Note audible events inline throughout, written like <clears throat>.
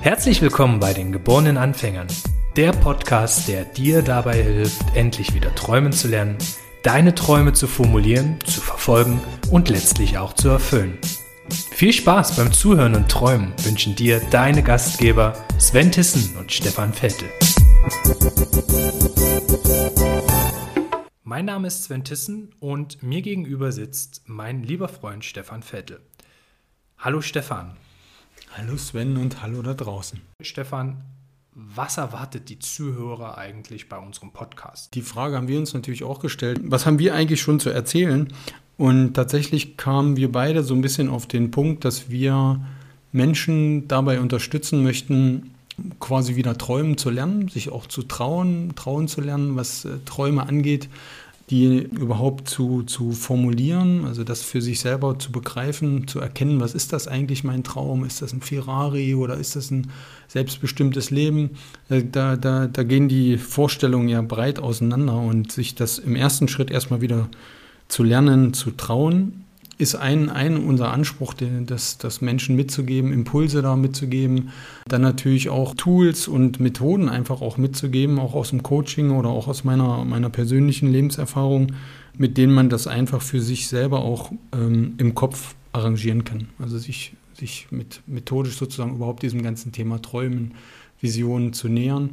Herzlich willkommen bei den geborenen Anfängern, der Podcast, der dir dabei hilft, endlich wieder träumen zu lernen, deine Träume zu formulieren, zu verfolgen und letztlich auch zu erfüllen. Viel Spaß beim Zuhören und Träumen wünschen dir deine Gastgeber Sven Tissen und Stefan Vettel. Mein Name ist Sven Tissen und mir gegenüber sitzt mein lieber Freund Stefan Vettel. Hallo Stefan. Hallo Sven und hallo da draußen. Stefan, was erwartet die Zuhörer eigentlich bei unserem Podcast? Die Frage haben wir uns natürlich auch gestellt. Was haben wir eigentlich schon zu erzählen? Und tatsächlich kamen wir beide so ein bisschen auf den Punkt, dass wir Menschen dabei unterstützen möchten, quasi wieder träumen zu lernen, sich auch zu trauen, trauen zu lernen, was äh, Träume angeht, die überhaupt zu, zu formulieren, also das für sich selber zu begreifen, zu erkennen, was ist das eigentlich mein Traum? Ist das ein Ferrari oder ist das ein selbstbestimmtes Leben? Äh, da, da, da gehen die Vorstellungen ja breit auseinander und sich das im ersten Schritt erstmal wieder zu lernen, zu trauen, ist ein, ein unser Anspruch, den, das, das Menschen mitzugeben, Impulse da mitzugeben, dann natürlich auch Tools und Methoden einfach auch mitzugeben, auch aus dem Coaching oder auch aus meiner, meiner persönlichen Lebenserfahrung, mit denen man das einfach für sich selber auch ähm, im Kopf arrangieren kann. Also sich, sich mit methodisch sozusagen überhaupt diesem ganzen Thema Träumen, Visionen zu nähern.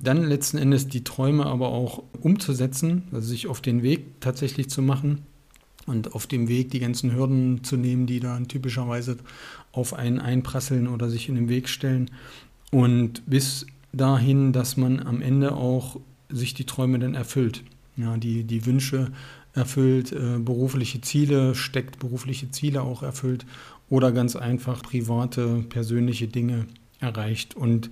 Dann letzten Endes die Träume aber auch umzusetzen, also sich auf den Weg tatsächlich zu machen und auf dem Weg die ganzen Hürden zu nehmen, die dann typischerweise auf einen einprasseln oder sich in den Weg stellen. Und bis dahin, dass man am Ende auch sich die Träume dann erfüllt. Ja, die, die Wünsche erfüllt, äh, berufliche Ziele steckt, berufliche Ziele auch erfüllt oder ganz einfach private, persönliche Dinge erreicht. Und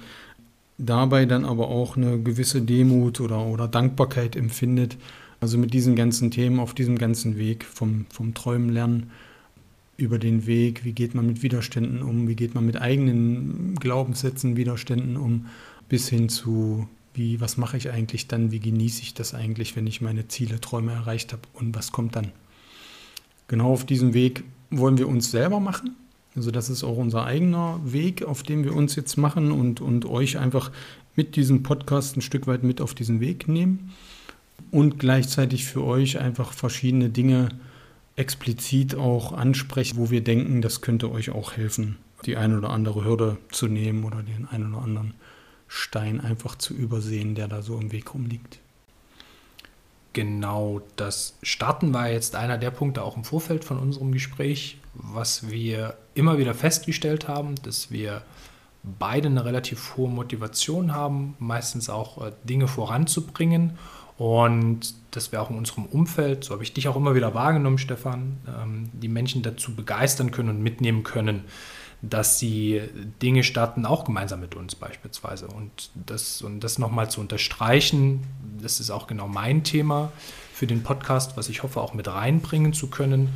dabei dann aber auch eine gewisse Demut oder, oder Dankbarkeit empfindet. Also mit diesen ganzen Themen auf diesem ganzen Weg vom, vom Träumen lernen über den Weg, wie geht man mit Widerständen um, wie geht man mit eigenen Glaubenssätzen, Widerständen um, bis hin zu, wie, was mache ich eigentlich dann, wie genieße ich das eigentlich, wenn ich meine Ziele, Träume erreicht habe und was kommt dann. Genau auf diesem Weg wollen wir uns selber machen also das ist auch unser eigener Weg, auf dem wir uns jetzt machen und, und euch einfach mit diesem Podcast ein Stück weit mit auf diesen Weg nehmen und gleichzeitig für euch einfach verschiedene Dinge explizit auch ansprechen, wo wir denken, das könnte euch auch helfen, die eine oder andere Hürde zu nehmen oder den einen oder anderen Stein einfach zu übersehen, der da so im Weg rumliegt. Genau, das Starten war jetzt einer der Punkte auch im Vorfeld von unserem Gespräch, was wir immer wieder festgestellt haben, dass wir beide eine relativ hohe Motivation haben, meistens auch äh, Dinge voranzubringen und dass wir auch in unserem Umfeld, so habe ich dich auch immer wieder wahrgenommen, Stefan, ähm, die Menschen dazu begeistern können und mitnehmen können, dass sie Dinge starten, auch gemeinsam mit uns beispielsweise. Und das, und das nochmal zu unterstreichen, das ist auch genau mein Thema für den Podcast, was ich hoffe auch mit reinbringen zu können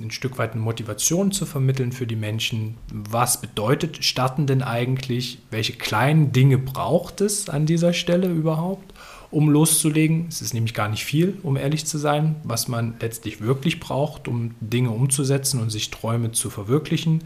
ein Stück weit eine Motivation zu vermitteln für die Menschen. Was bedeutet Starten denn eigentlich? Welche kleinen Dinge braucht es an dieser Stelle überhaupt, um loszulegen? Es ist nämlich gar nicht viel, um ehrlich zu sein, was man letztlich wirklich braucht, um Dinge umzusetzen und sich Träume zu verwirklichen.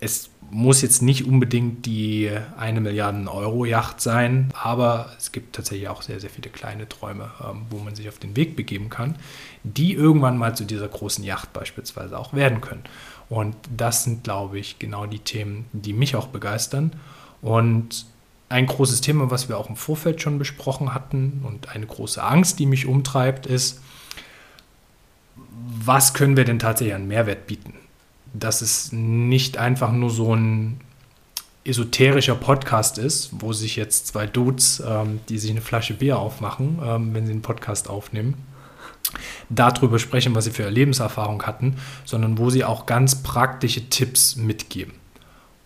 Es muss jetzt nicht unbedingt die eine Milliarden Euro Yacht sein, aber es gibt tatsächlich auch sehr, sehr viele kleine Träume, ähm, wo man sich auf den Weg begeben kann, die irgendwann mal zu dieser großen Yacht beispielsweise auch werden können. Und das sind, glaube ich, genau die Themen, die mich auch begeistern. Und ein großes Thema, was wir auch im Vorfeld schon besprochen hatten und eine große Angst, die mich umtreibt, ist, was können wir denn tatsächlich an Mehrwert bieten? dass es nicht einfach nur so ein esoterischer Podcast ist, wo sich jetzt zwei Dudes, ähm, die sich eine Flasche Bier aufmachen, ähm, wenn sie einen Podcast aufnehmen, darüber sprechen, was sie für Lebenserfahrung hatten, sondern wo sie auch ganz praktische Tipps mitgeben.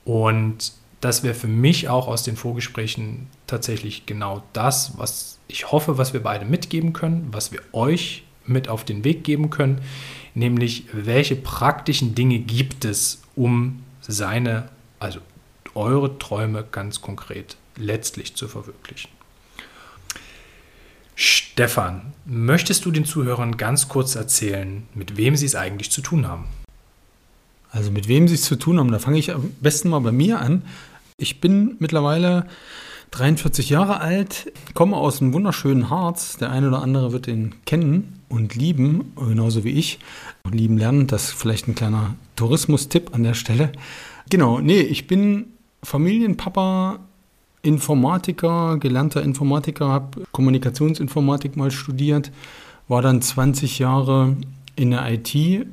Und das wäre für mich auch aus den Vorgesprächen tatsächlich genau das, was ich hoffe, was wir beide mitgeben können, was wir euch mit auf den Weg geben können, nämlich welche praktischen Dinge gibt es, um seine, also eure Träume ganz konkret letztlich zu verwirklichen. Stefan, möchtest du den Zuhörern ganz kurz erzählen, mit wem sie es eigentlich zu tun haben? Also mit wem sie es zu tun haben, da fange ich am besten mal bei mir an. Ich bin mittlerweile 43 Jahre alt, komme aus einem wunderschönen Harz. Der eine oder andere wird ihn kennen und lieben, genauso wie ich. Lieben lernen, das ist vielleicht ein kleiner Tourismus-Tipp an der Stelle. Genau, nee, ich bin Familienpapa, Informatiker, gelernter Informatiker, habe Kommunikationsinformatik mal studiert, war dann 20 Jahre in der IT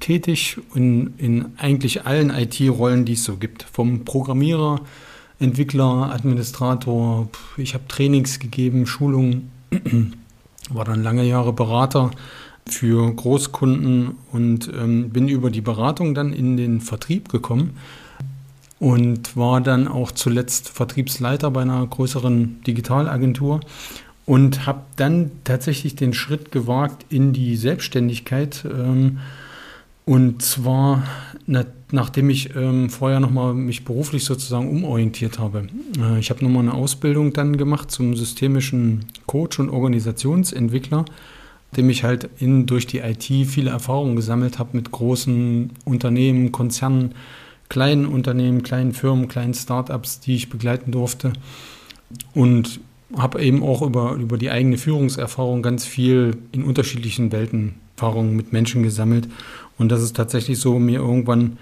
tätig, in, in eigentlich allen IT-Rollen, die es so gibt. Vom Programmierer, Entwickler, Administrator, ich habe Trainings gegeben, Schulungen, <clears throat> war dann lange Jahre Berater für Großkunden und ähm, bin über die Beratung dann in den Vertrieb gekommen und war dann auch zuletzt Vertriebsleiter bei einer größeren Digitalagentur und habe dann tatsächlich den Schritt gewagt in die Selbstständigkeit. Ähm, und zwar na, nachdem ich ähm, vorher nochmal mich beruflich sozusagen umorientiert habe. Äh, ich habe nochmal eine Ausbildung dann gemacht zum systemischen Coach und Organisationsentwickler, dem ich halt in, durch die IT viele Erfahrungen gesammelt habe mit großen Unternehmen, Konzernen, kleinen Unternehmen, kleinen Firmen, kleinen Startups, die ich begleiten durfte. Und habe eben auch über, über die eigene Führungserfahrung ganz viel in unterschiedlichen Welten Erfahrungen mit Menschen gesammelt. Und das ist tatsächlich so mir irgendwann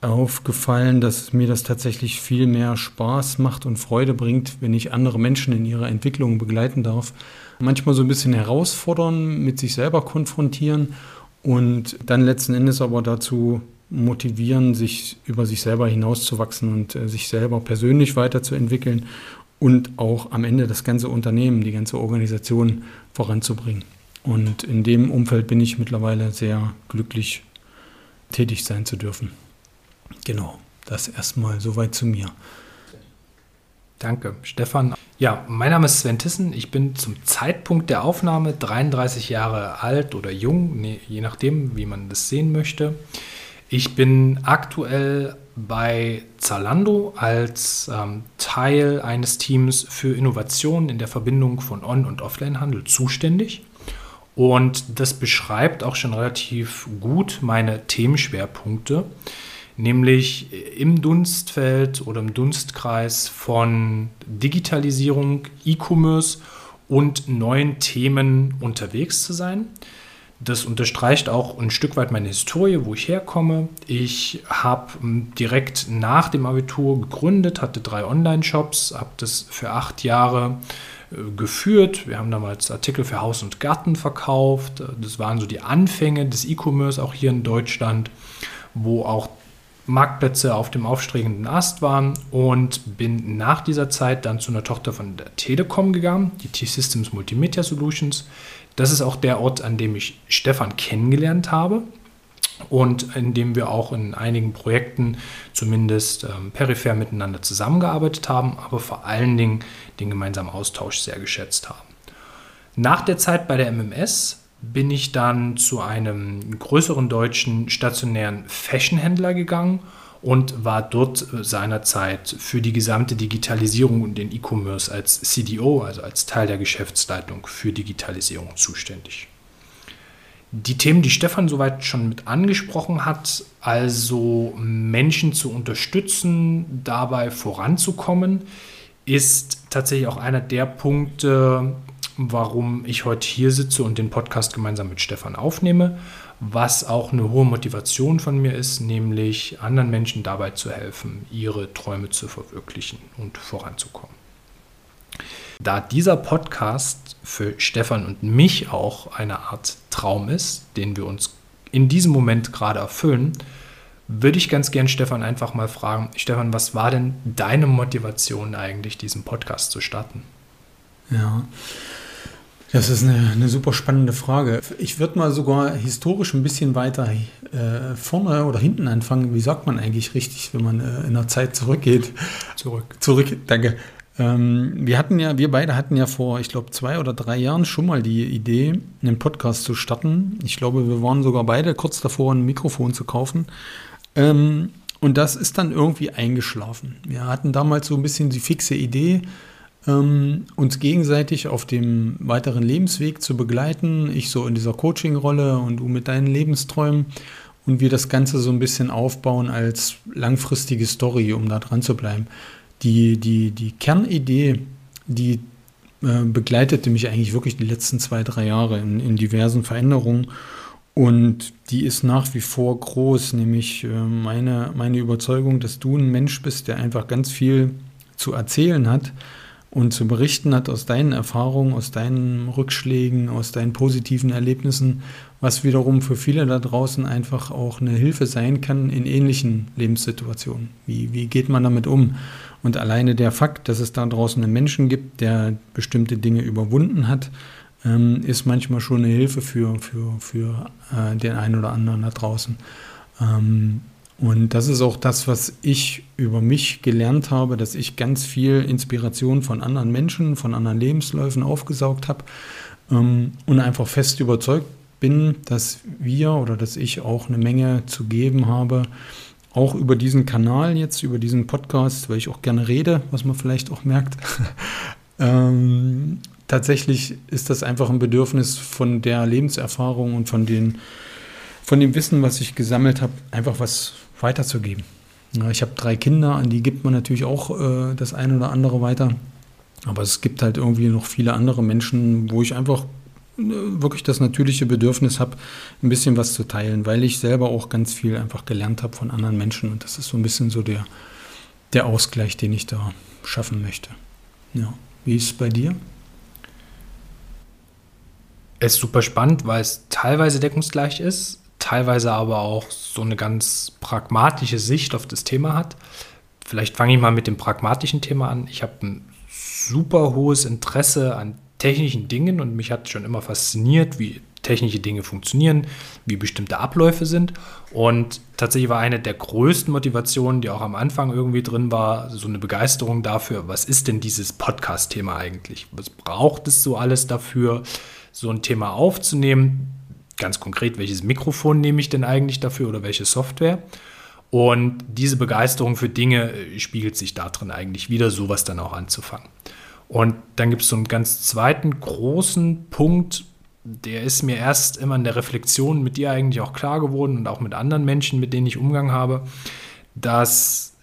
aufgefallen, dass mir das tatsächlich viel mehr Spaß macht und Freude bringt, wenn ich andere Menschen in ihrer Entwicklung begleiten darf. Manchmal so ein bisschen herausfordern, mit sich selber konfrontieren und dann letzten Endes aber dazu motivieren, sich über sich selber hinauszuwachsen und äh, sich selber persönlich weiterzuentwickeln und auch am Ende das ganze Unternehmen, die ganze Organisation voranzubringen. Und in dem Umfeld bin ich mittlerweile sehr glücklich, tätig sein zu dürfen. Genau, das erstmal soweit zu mir. Danke, Stefan. Ja, mein Name ist Sven Tissen. Ich bin zum Zeitpunkt der Aufnahme 33 Jahre alt oder jung, je nachdem, wie man das sehen möchte. Ich bin aktuell bei Zalando als ähm, Teil eines Teams für Innovationen in der Verbindung von On- und Offline-Handel zuständig. Und das beschreibt auch schon relativ gut meine Themenschwerpunkte, nämlich im Dunstfeld oder im Dunstkreis von Digitalisierung, E-Commerce und neuen Themen unterwegs zu sein. Das unterstreicht auch ein Stück weit meine Historie, wo ich herkomme. Ich habe ähm, direkt nach dem Abitur gegründet, hatte drei Online-Shops, habe das für acht Jahre äh, geführt. Wir haben damals Artikel für Haus und Garten verkauft. Das waren so die Anfänge des E-Commerce auch hier in Deutschland, wo auch Marktplätze auf dem aufstrebenden Ast waren und bin nach dieser Zeit dann zu einer Tochter von der Telekom gegangen, die T-Systems Multimedia Solutions. Das ist auch der Ort, an dem ich Stefan kennengelernt habe und in dem wir auch in einigen Projekten zumindest ähm, peripher miteinander zusammengearbeitet haben, aber vor allen Dingen den gemeinsamen Austausch sehr geschätzt haben. Nach der Zeit bei der MMS bin ich dann zu einem größeren deutschen stationären Fashionhändler gegangen und war dort seinerzeit für die gesamte Digitalisierung und den E-Commerce als CDO, also als Teil der Geschäftsleitung für Digitalisierung zuständig. Die Themen, die Stefan soweit schon mit angesprochen hat, also Menschen zu unterstützen, dabei voranzukommen, ist tatsächlich auch einer der Punkte, warum ich heute hier sitze und den Podcast gemeinsam mit Stefan aufnehme, was auch eine hohe Motivation von mir ist, nämlich anderen Menschen dabei zu helfen, ihre Träume zu verwirklichen und voranzukommen. Da dieser Podcast für Stefan und mich auch eine Art Traum ist, den wir uns in diesem Moment gerade erfüllen, würde ich ganz gern Stefan einfach mal fragen, Stefan, was war denn deine Motivation eigentlich, diesen Podcast zu starten? Ja, das ist eine, eine super spannende Frage. Ich würde mal sogar historisch ein bisschen weiter äh, vorne oder hinten anfangen. Wie sagt man eigentlich richtig, wenn man äh, in der Zeit zurückgeht? Zurück. Zurück, danke. Ähm, wir hatten ja, wir beide hatten ja vor, ich glaube, zwei oder drei Jahren schon mal die Idee, einen Podcast zu starten. Ich glaube, wir waren sogar beide kurz davor, ein Mikrofon zu kaufen. Ähm, und das ist dann irgendwie eingeschlafen. Wir hatten damals so ein bisschen die fixe Idee, ähm, uns gegenseitig auf dem weiteren Lebensweg zu begleiten. Ich so in dieser Coaching-Rolle und du mit deinen Lebensträumen. Und wir das Ganze so ein bisschen aufbauen als langfristige Story, um da dran zu bleiben. Die, die, die Kernidee, die äh, begleitete mich eigentlich wirklich die letzten zwei, drei Jahre in, in diversen Veränderungen. Und die ist nach wie vor groß, nämlich äh, meine, meine Überzeugung, dass du ein Mensch bist, der einfach ganz viel zu erzählen hat und zu berichten hat aus deinen Erfahrungen, aus deinen Rückschlägen, aus deinen positiven Erlebnissen, was wiederum für viele da draußen einfach auch eine Hilfe sein kann in ähnlichen Lebenssituationen. Wie, wie geht man damit um? Und alleine der Fakt, dass es da draußen einen Menschen gibt, der bestimmte Dinge überwunden hat, ähm, ist manchmal schon eine Hilfe für, für, für äh, den einen oder anderen da draußen. Ähm, und das ist auch das, was ich über mich gelernt habe, dass ich ganz viel Inspiration von anderen Menschen, von anderen Lebensläufen aufgesaugt habe ähm, und einfach fest überzeugt bin, dass wir oder dass ich auch eine Menge zu geben habe, auch über diesen Kanal jetzt, über diesen Podcast, weil ich auch gerne rede, was man vielleicht auch merkt. <laughs> ähm, tatsächlich ist das einfach ein Bedürfnis von der Lebenserfahrung und von, den, von dem Wissen, was ich gesammelt habe, einfach was weiterzugeben. Ja, ich habe drei Kinder, an die gibt man natürlich auch äh, das eine oder andere weiter. Aber es gibt halt irgendwie noch viele andere Menschen, wo ich einfach wirklich das natürliche Bedürfnis habe, ein bisschen was zu teilen, weil ich selber auch ganz viel einfach gelernt habe von anderen Menschen. Und das ist so ein bisschen so der, der Ausgleich, den ich da schaffen möchte. Ja. Wie ist es bei dir? Es ist super spannend, weil es teilweise deckungsgleich ist teilweise aber auch so eine ganz pragmatische Sicht auf das Thema hat. Vielleicht fange ich mal mit dem pragmatischen Thema an. Ich habe ein super hohes Interesse an technischen Dingen und mich hat schon immer fasziniert, wie technische Dinge funktionieren, wie bestimmte Abläufe sind. Und tatsächlich war eine der größten Motivationen, die auch am Anfang irgendwie drin war, so eine Begeisterung dafür, was ist denn dieses Podcast-Thema eigentlich? Was braucht es so alles dafür, so ein Thema aufzunehmen? ganz konkret, welches Mikrofon nehme ich denn eigentlich dafür oder welche Software? Und diese Begeisterung für Dinge äh, spiegelt sich darin eigentlich wieder, sowas dann auch anzufangen. Und dann gibt es so einen ganz zweiten großen Punkt, der ist mir erst immer in der Reflexion mit dir eigentlich auch klar geworden und auch mit anderen Menschen, mit denen ich Umgang habe, dass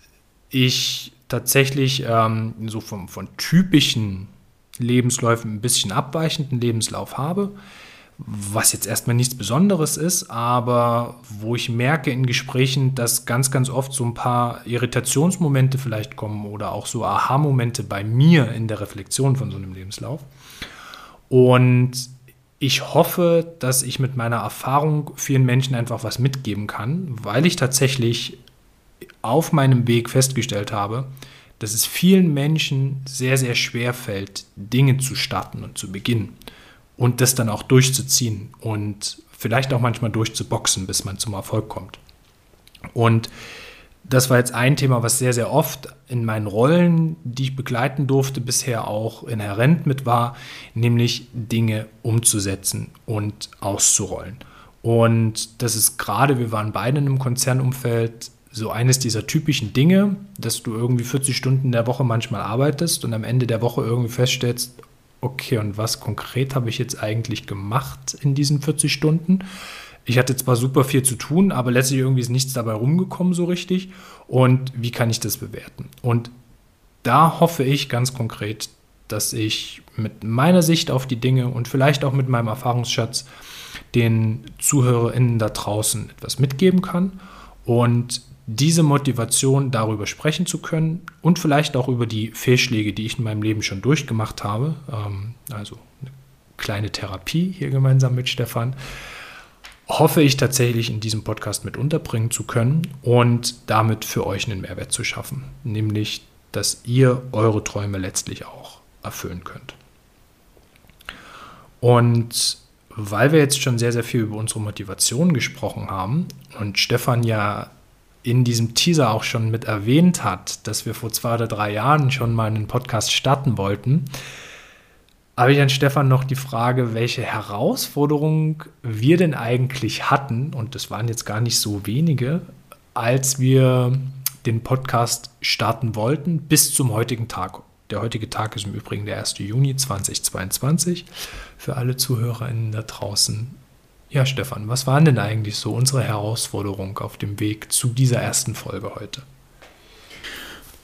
ich tatsächlich ähm, so vom, von typischen Lebensläufen ein bisschen abweichenden Lebenslauf habe was jetzt erstmal nichts Besonderes ist, aber wo ich merke in Gesprächen, dass ganz, ganz oft so ein paar Irritationsmomente vielleicht kommen oder auch so Aha-Momente bei mir in der Reflexion von so einem Lebenslauf. Und ich hoffe, dass ich mit meiner Erfahrung vielen Menschen einfach was mitgeben kann, weil ich tatsächlich auf meinem Weg festgestellt habe, dass es vielen Menschen sehr, sehr schwer fällt, Dinge zu starten und zu beginnen und das dann auch durchzuziehen und vielleicht auch manchmal durchzuboxen, bis man zum Erfolg kommt. Und das war jetzt ein Thema, was sehr, sehr oft in meinen Rollen, die ich begleiten durfte, bisher auch inhärent mit war, nämlich Dinge umzusetzen und auszurollen. Und das ist gerade, wir waren beide in einem Konzernumfeld, so eines dieser typischen Dinge, dass du irgendwie 40 Stunden in der Woche manchmal arbeitest und am Ende der Woche irgendwie feststellst, okay, und was konkret habe ich jetzt eigentlich gemacht in diesen 40 Stunden? Ich hatte zwar super viel zu tun, aber letztlich irgendwie ist nichts dabei rumgekommen so richtig. Und wie kann ich das bewerten? Und da hoffe ich ganz konkret, dass ich mit meiner Sicht auf die Dinge und vielleicht auch mit meinem Erfahrungsschatz den ZuhörerInnen da draußen etwas mitgeben kann und diese Motivation, darüber sprechen zu können und vielleicht auch über die Fehlschläge, die ich in meinem Leben schon durchgemacht habe, ähm, also eine kleine Therapie hier gemeinsam mit Stefan, hoffe ich tatsächlich in diesem Podcast mit unterbringen zu können und damit für euch einen Mehrwert zu schaffen, nämlich dass ihr eure Träume letztlich auch erfüllen könnt. Und weil wir jetzt schon sehr, sehr viel über unsere Motivation gesprochen haben und Stefan ja in diesem Teaser auch schon mit erwähnt hat, dass wir vor zwei oder drei Jahren schon mal einen Podcast starten wollten, habe ich an Stefan noch die Frage, welche Herausforderungen wir denn eigentlich hatten, und das waren jetzt gar nicht so wenige, als wir den Podcast starten wollten, bis zum heutigen Tag. Der heutige Tag ist im Übrigen der 1. Juni 2022. Für alle ZuhörerInnen da draußen. Ja, Stefan, was waren denn eigentlich so unsere Herausforderungen auf dem Weg zu dieser ersten Folge heute?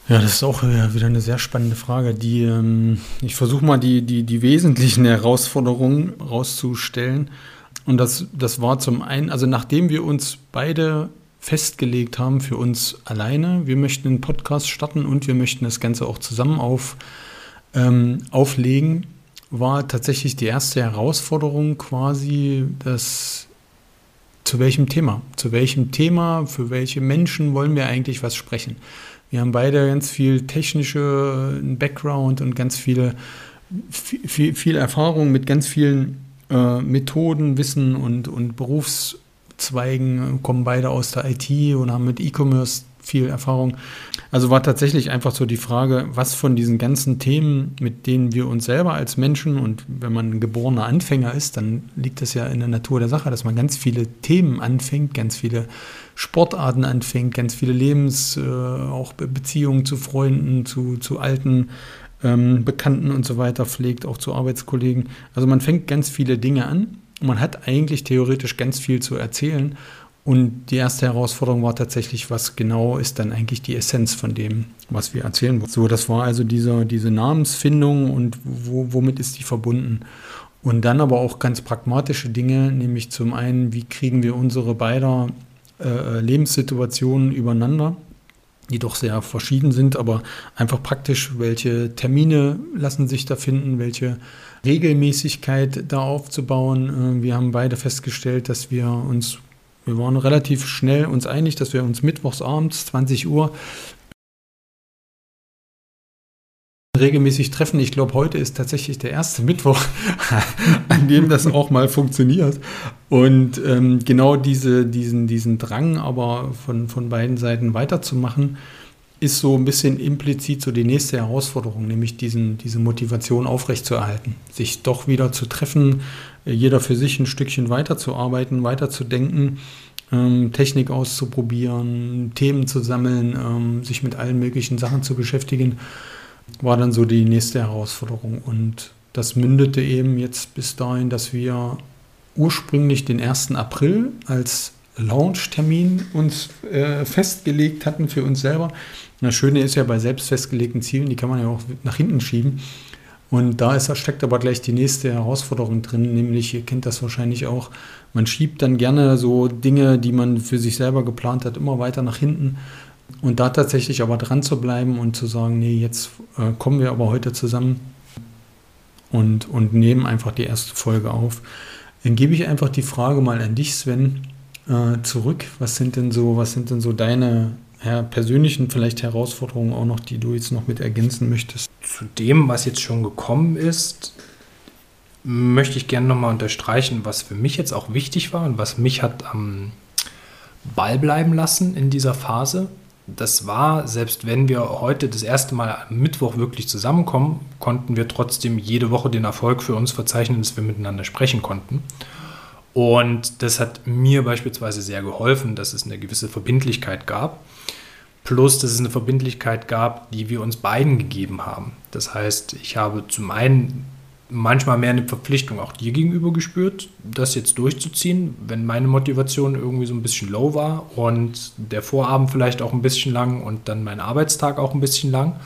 Ja, das ist auch wieder eine sehr spannende Frage. Die, ähm, ich versuche mal die, die, die wesentlichen Herausforderungen rauszustellen. Und das, das war zum einen, also nachdem wir uns beide festgelegt haben für uns alleine, wir möchten einen Podcast starten und wir möchten das Ganze auch zusammen auf, ähm, auflegen, war tatsächlich die erste Herausforderung quasi, dass zu welchem Thema, zu welchem Thema, für welche Menschen wollen wir eigentlich was sprechen. Wir haben beide ganz viel technische Background und ganz viele, viel, viel Erfahrung mit ganz vielen äh, Methoden, Wissen und, und Berufszweigen, kommen beide aus der IT und haben mit E-Commerce viel Erfahrung. Also war tatsächlich einfach so die Frage, was von diesen ganzen Themen, mit denen wir uns selber als Menschen und wenn man geborener Anfänger ist, dann liegt es ja in der Natur der Sache, dass man ganz viele Themen anfängt, ganz viele Sportarten anfängt, ganz viele Lebens, äh, auch Beziehungen zu Freunden, zu, zu alten ähm, Bekannten und so weiter pflegt, auch zu Arbeitskollegen. Also man fängt ganz viele Dinge an. Man hat eigentlich theoretisch ganz viel zu erzählen und die erste Herausforderung war tatsächlich, was genau ist dann eigentlich die Essenz von dem, was wir erzählen wollen. So, das war also diese, diese Namensfindung und wo, womit ist die verbunden. Und dann aber auch ganz pragmatische Dinge, nämlich zum einen, wie kriegen wir unsere beider äh, Lebenssituationen übereinander, die doch sehr verschieden sind, aber einfach praktisch, welche Termine lassen sich da finden, welche Regelmäßigkeit da aufzubauen. Äh, wir haben beide festgestellt, dass wir uns wir waren relativ schnell uns einig, dass wir uns mittwochs abends 20 Uhr regelmäßig treffen. Ich glaube, heute ist tatsächlich der erste Mittwoch, <laughs> an dem das auch mal funktioniert. Und ähm, genau diese, diesen, diesen Drang aber von, von beiden Seiten weiterzumachen, ist so ein bisschen implizit so die nächste Herausforderung, nämlich diesen, diese Motivation aufrechtzuerhalten, sich doch wieder zu treffen, jeder für sich ein Stückchen weiterzuarbeiten, weiterzudenken, ähm, Technik auszuprobieren, Themen zu sammeln, ähm, sich mit allen möglichen Sachen zu beschäftigen, war dann so die nächste Herausforderung. Und das mündete eben jetzt bis dahin, dass wir ursprünglich den 1. April als Launch-Termin uns äh, festgelegt hatten für uns selber. Das Schöne ist ja bei selbst festgelegten Zielen, die kann man ja auch nach hinten schieben. Und da ist, steckt aber gleich die nächste Herausforderung drin, nämlich, ihr kennt das wahrscheinlich auch, man schiebt dann gerne so Dinge, die man für sich selber geplant hat, immer weiter nach hinten. Und da tatsächlich aber dran zu bleiben und zu sagen, nee, jetzt äh, kommen wir aber heute zusammen und, und nehmen einfach die erste Folge auf. Dann gebe ich einfach die Frage mal an dich, Sven, äh, zurück. Was sind denn so, was sind denn so deine ja, persönlichen vielleicht Herausforderungen auch noch, die du jetzt noch mit ergänzen möchtest? Zu dem, was jetzt schon gekommen ist, möchte ich gerne nochmal unterstreichen, was für mich jetzt auch wichtig war und was mich hat am Ball bleiben lassen in dieser Phase. Das war, selbst wenn wir heute das erste Mal am Mittwoch wirklich zusammenkommen, konnten wir trotzdem jede Woche den Erfolg für uns verzeichnen, dass wir miteinander sprechen konnten. Und das hat mir beispielsweise sehr geholfen, dass es eine gewisse Verbindlichkeit gab. Plus, dass es eine Verbindlichkeit gab, die wir uns beiden gegeben haben. Das heißt, ich habe zum einen manchmal mehr eine Verpflichtung auch dir gegenüber gespürt, das jetzt durchzuziehen, wenn meine Motivation irgendwie so ein bisschen low war und der Vorabend vielleicht auch ein bisschen lang und dann mein Arbeitstag auch ein bisschen lang.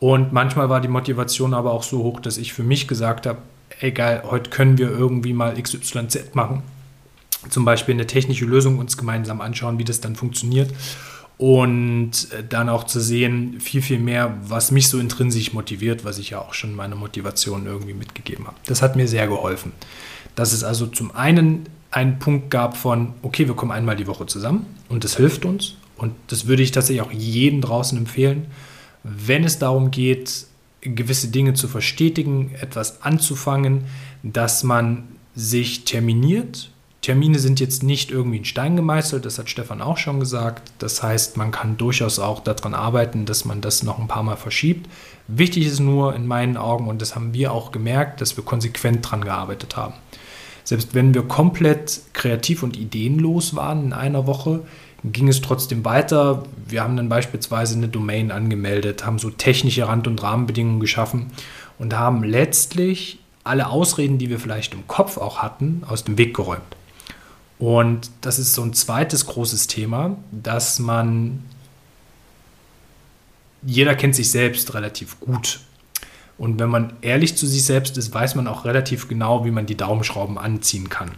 Und manchmal war die Motivation aber auch so hoch, dass ich für mich gesagt habe, egal, heute können wir irgendwie mal XYZ machen. Zum Beispiel eine technische Lösung uns gemeinsam anschauen, wie das dann funktioniert. Und dann auch zu sehen, viel, viel mehr, was mich so intrinsisch motiviert, was ich ja auch schon meine Motivation irgendwie mitgegeben habe. Das hat mir sehr geholfen. Dass es also zum einen einen Punkt gab von, okay, wir kommen einmal die Woche zusammen und das hilft uns. Und das würde ich tatsächlich auch jedem draußen empfehlen, wenn es darum geht, gewisse Dinge zu verstetigen, etwas anzufangen, dass man sich terminiert. Termine sind jetzt nicht irgendwie in Stein gemeißelt, das hat Stefan auch schon gesagt. Das heißt, man kann durchaus auch daran arbeiten, dass man das noch ein paar Mal verschiebt. Wichtig ist nur in meinen Augen, und das haben wir auch gemerkt, dass wir konsequent daran gearbeitet haben. Selbst wenn wir komplett kreativ und ideenlos waren in einer Woche, ging es trotzdem weiter. Wir haben dann beispielsweise eine Domain angemeldet, haben so technische Rand- und Rahmenbedingungen geschaffen und haben letztlich alle Ausreden, die wir vielleicht im Kopf auch hatten, aus dem Weg geräumt. Und das ist so ein zweites großes Thema, dass man, jeder kennt sich selbst relativ gut. Und wenn man ehrlich zu sich selbst ist, weiß man auch relativ genau, wie man die Daumenschrauben anziehen kann.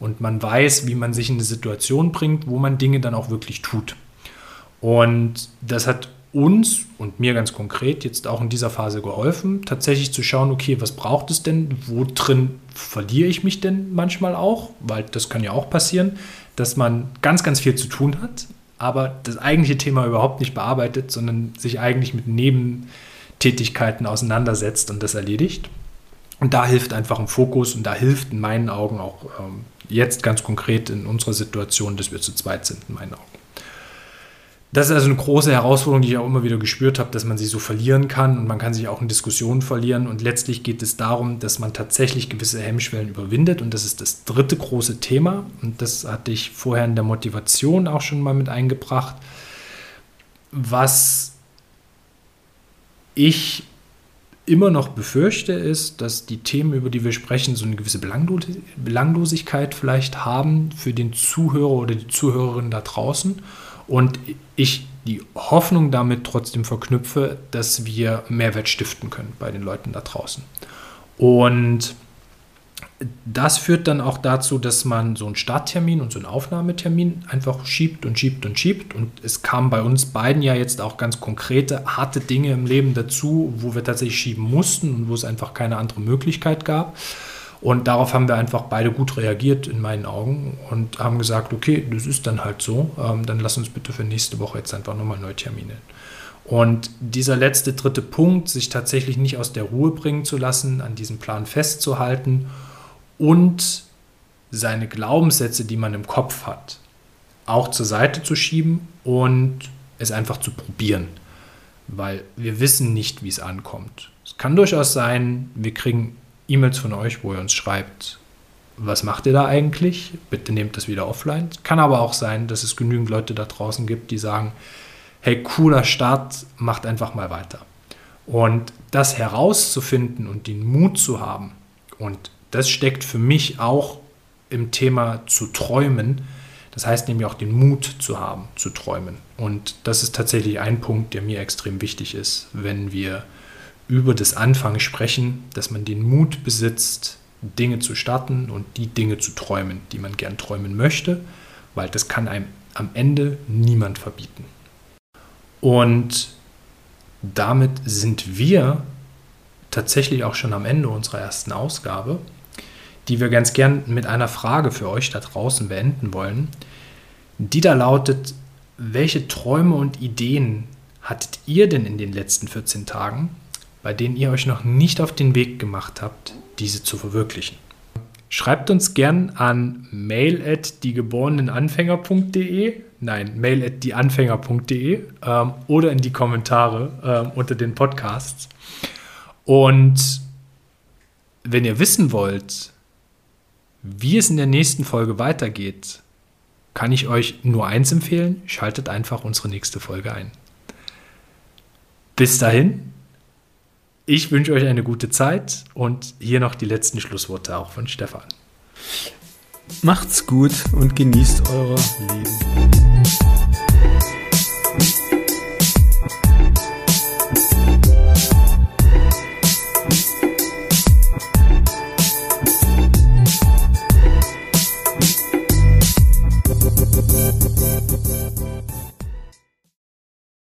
Und man weiß, wie man sich in eine Situation bringt, wo man Dinge dann auch wirklich tut. Und das hat uns und mir ganz konkret jetzt auch in dieser Phase geholfen, tatsächlich zu schauen, okay, was braucht es denn? Wo drin verliere ich mich denn manchmal auch? Weil das kann ja auch passieren, dass man ganz, ganz viel zu tun hat, aber das eigentliche Thema überhaupt nicht bearbeitet, sondern sich eigentlich mit Nebentätigkeiten auseinandersetzt und das erledigt. Und da hilft einfach ein Fokus und da hilft in meinen Augen auch ähm, jetzt ganz konkret in unserer Situation, dass wir zu zweit sind, in meinen Augen. Das ist also eine große Herausforderung, die ich auch immer wieder gespürt habe, dass man sich so verlieren kann und man kann sich auch in Diskussionen verlieren. Und letztlich geht es darum, dass man tatsächlich gewisse Hemmschwellen überwindet. Und das ist das dritte große Thema. Und das hatte ich vorher in der Motivation auch schon mal mit eingebracht. Was ich immer noch befürchte, ist, dass die Themen, über die wir sprechen, so eine gewisse Belanglosigkeit vielleicht haben für den Zuhörer oder die Zuhörerin da draußen und ich die Hoffnung damit trotzdem verknüpfe, dass wir Mehrwert stiften können bei den Leuten da draußen. Und das führt dann auch dazu, dass man so einen Starttermin und so einen Aufnahmetermin einfach schiebt und schiebt und schiebt. Und es kamen bei uns beiden ja jetzt auch ganz konkrete, harte Dinge im Leben dazu, wo wir tatsächlich schieben mussten und wo es einfach keine andere Möglichkeit gab. Und darauf haben wir einfach beide gut reagiert in meinen Augen und haben gesagt, okay, das ist dann halt so, ähm, dann lass uns bitte für nächste Woche jetzt einfach nochmal neu terminieren. Und dieser letzte dritte Punkt, sich tatsächlich nicht aus der Ruhe bringen zu lassen, an diesem Plan festzuhalten und seine Glaubenssätze, die man im Kopf hat, auch zur Seite zu schieben und es einfach zu probieren. Weil wir wissen nicht, wie es ankommt. Es kann durchaus sein, wir kriegen E-Mails von euch, wo ihr uns schreibt, was macht ihr da eigentlich? Bitte nehmt das wieder offline. Kann aber auch sein, dass es genügend Leute da draußen gibt, die sagen, hey, cooler Start, macht einfach mal weiter. Und das herauszufinden und den Mut zu haben, und das steckt für mich auch im Thema zu träumen, das heißt nämlich auch den Mut zu haben, zu träumen. Und das ist tatsächlich ein Punkt, der mir extrem wichtig ist, wenn wir über das Anfangen sprechen, dass man den Mut besitzt, Dinge zu starten und die Dinge zu träumen, die man gern träumen möchte, weil das kann einem am Ende niemand verbieten. Und damit sind wir tatsächlich auch schon am Ende unserer ersten Ausgabe, die wir ganz gern mit einer Frage für euch da draußen beenden wollen, die da lautet, welche Träume und Ideen hattet ihr denn in den letzten 14 Tagen bei denen ihr euch noch nicht auf den Weg gemacht habt, diese zu verwirklichen. Schreibt uns gern an mail at diegeborenenanfänger.de, nein, mail at dieanfänger.de ähm, oder in die Kommentare ähm, unter den Podcasts. Und wenn ihr wissen wollt, wie es in der nächsten Folge weitergeht, kann ich euch nur eins empfehlen, schaltet einfach unsere nächste Folge ein. Bis dahin, ich wünsche euch eine gute Zeit und hier noch die letzten Schlussworte auch von Stefan. Macht's gut und genießt euer Leben.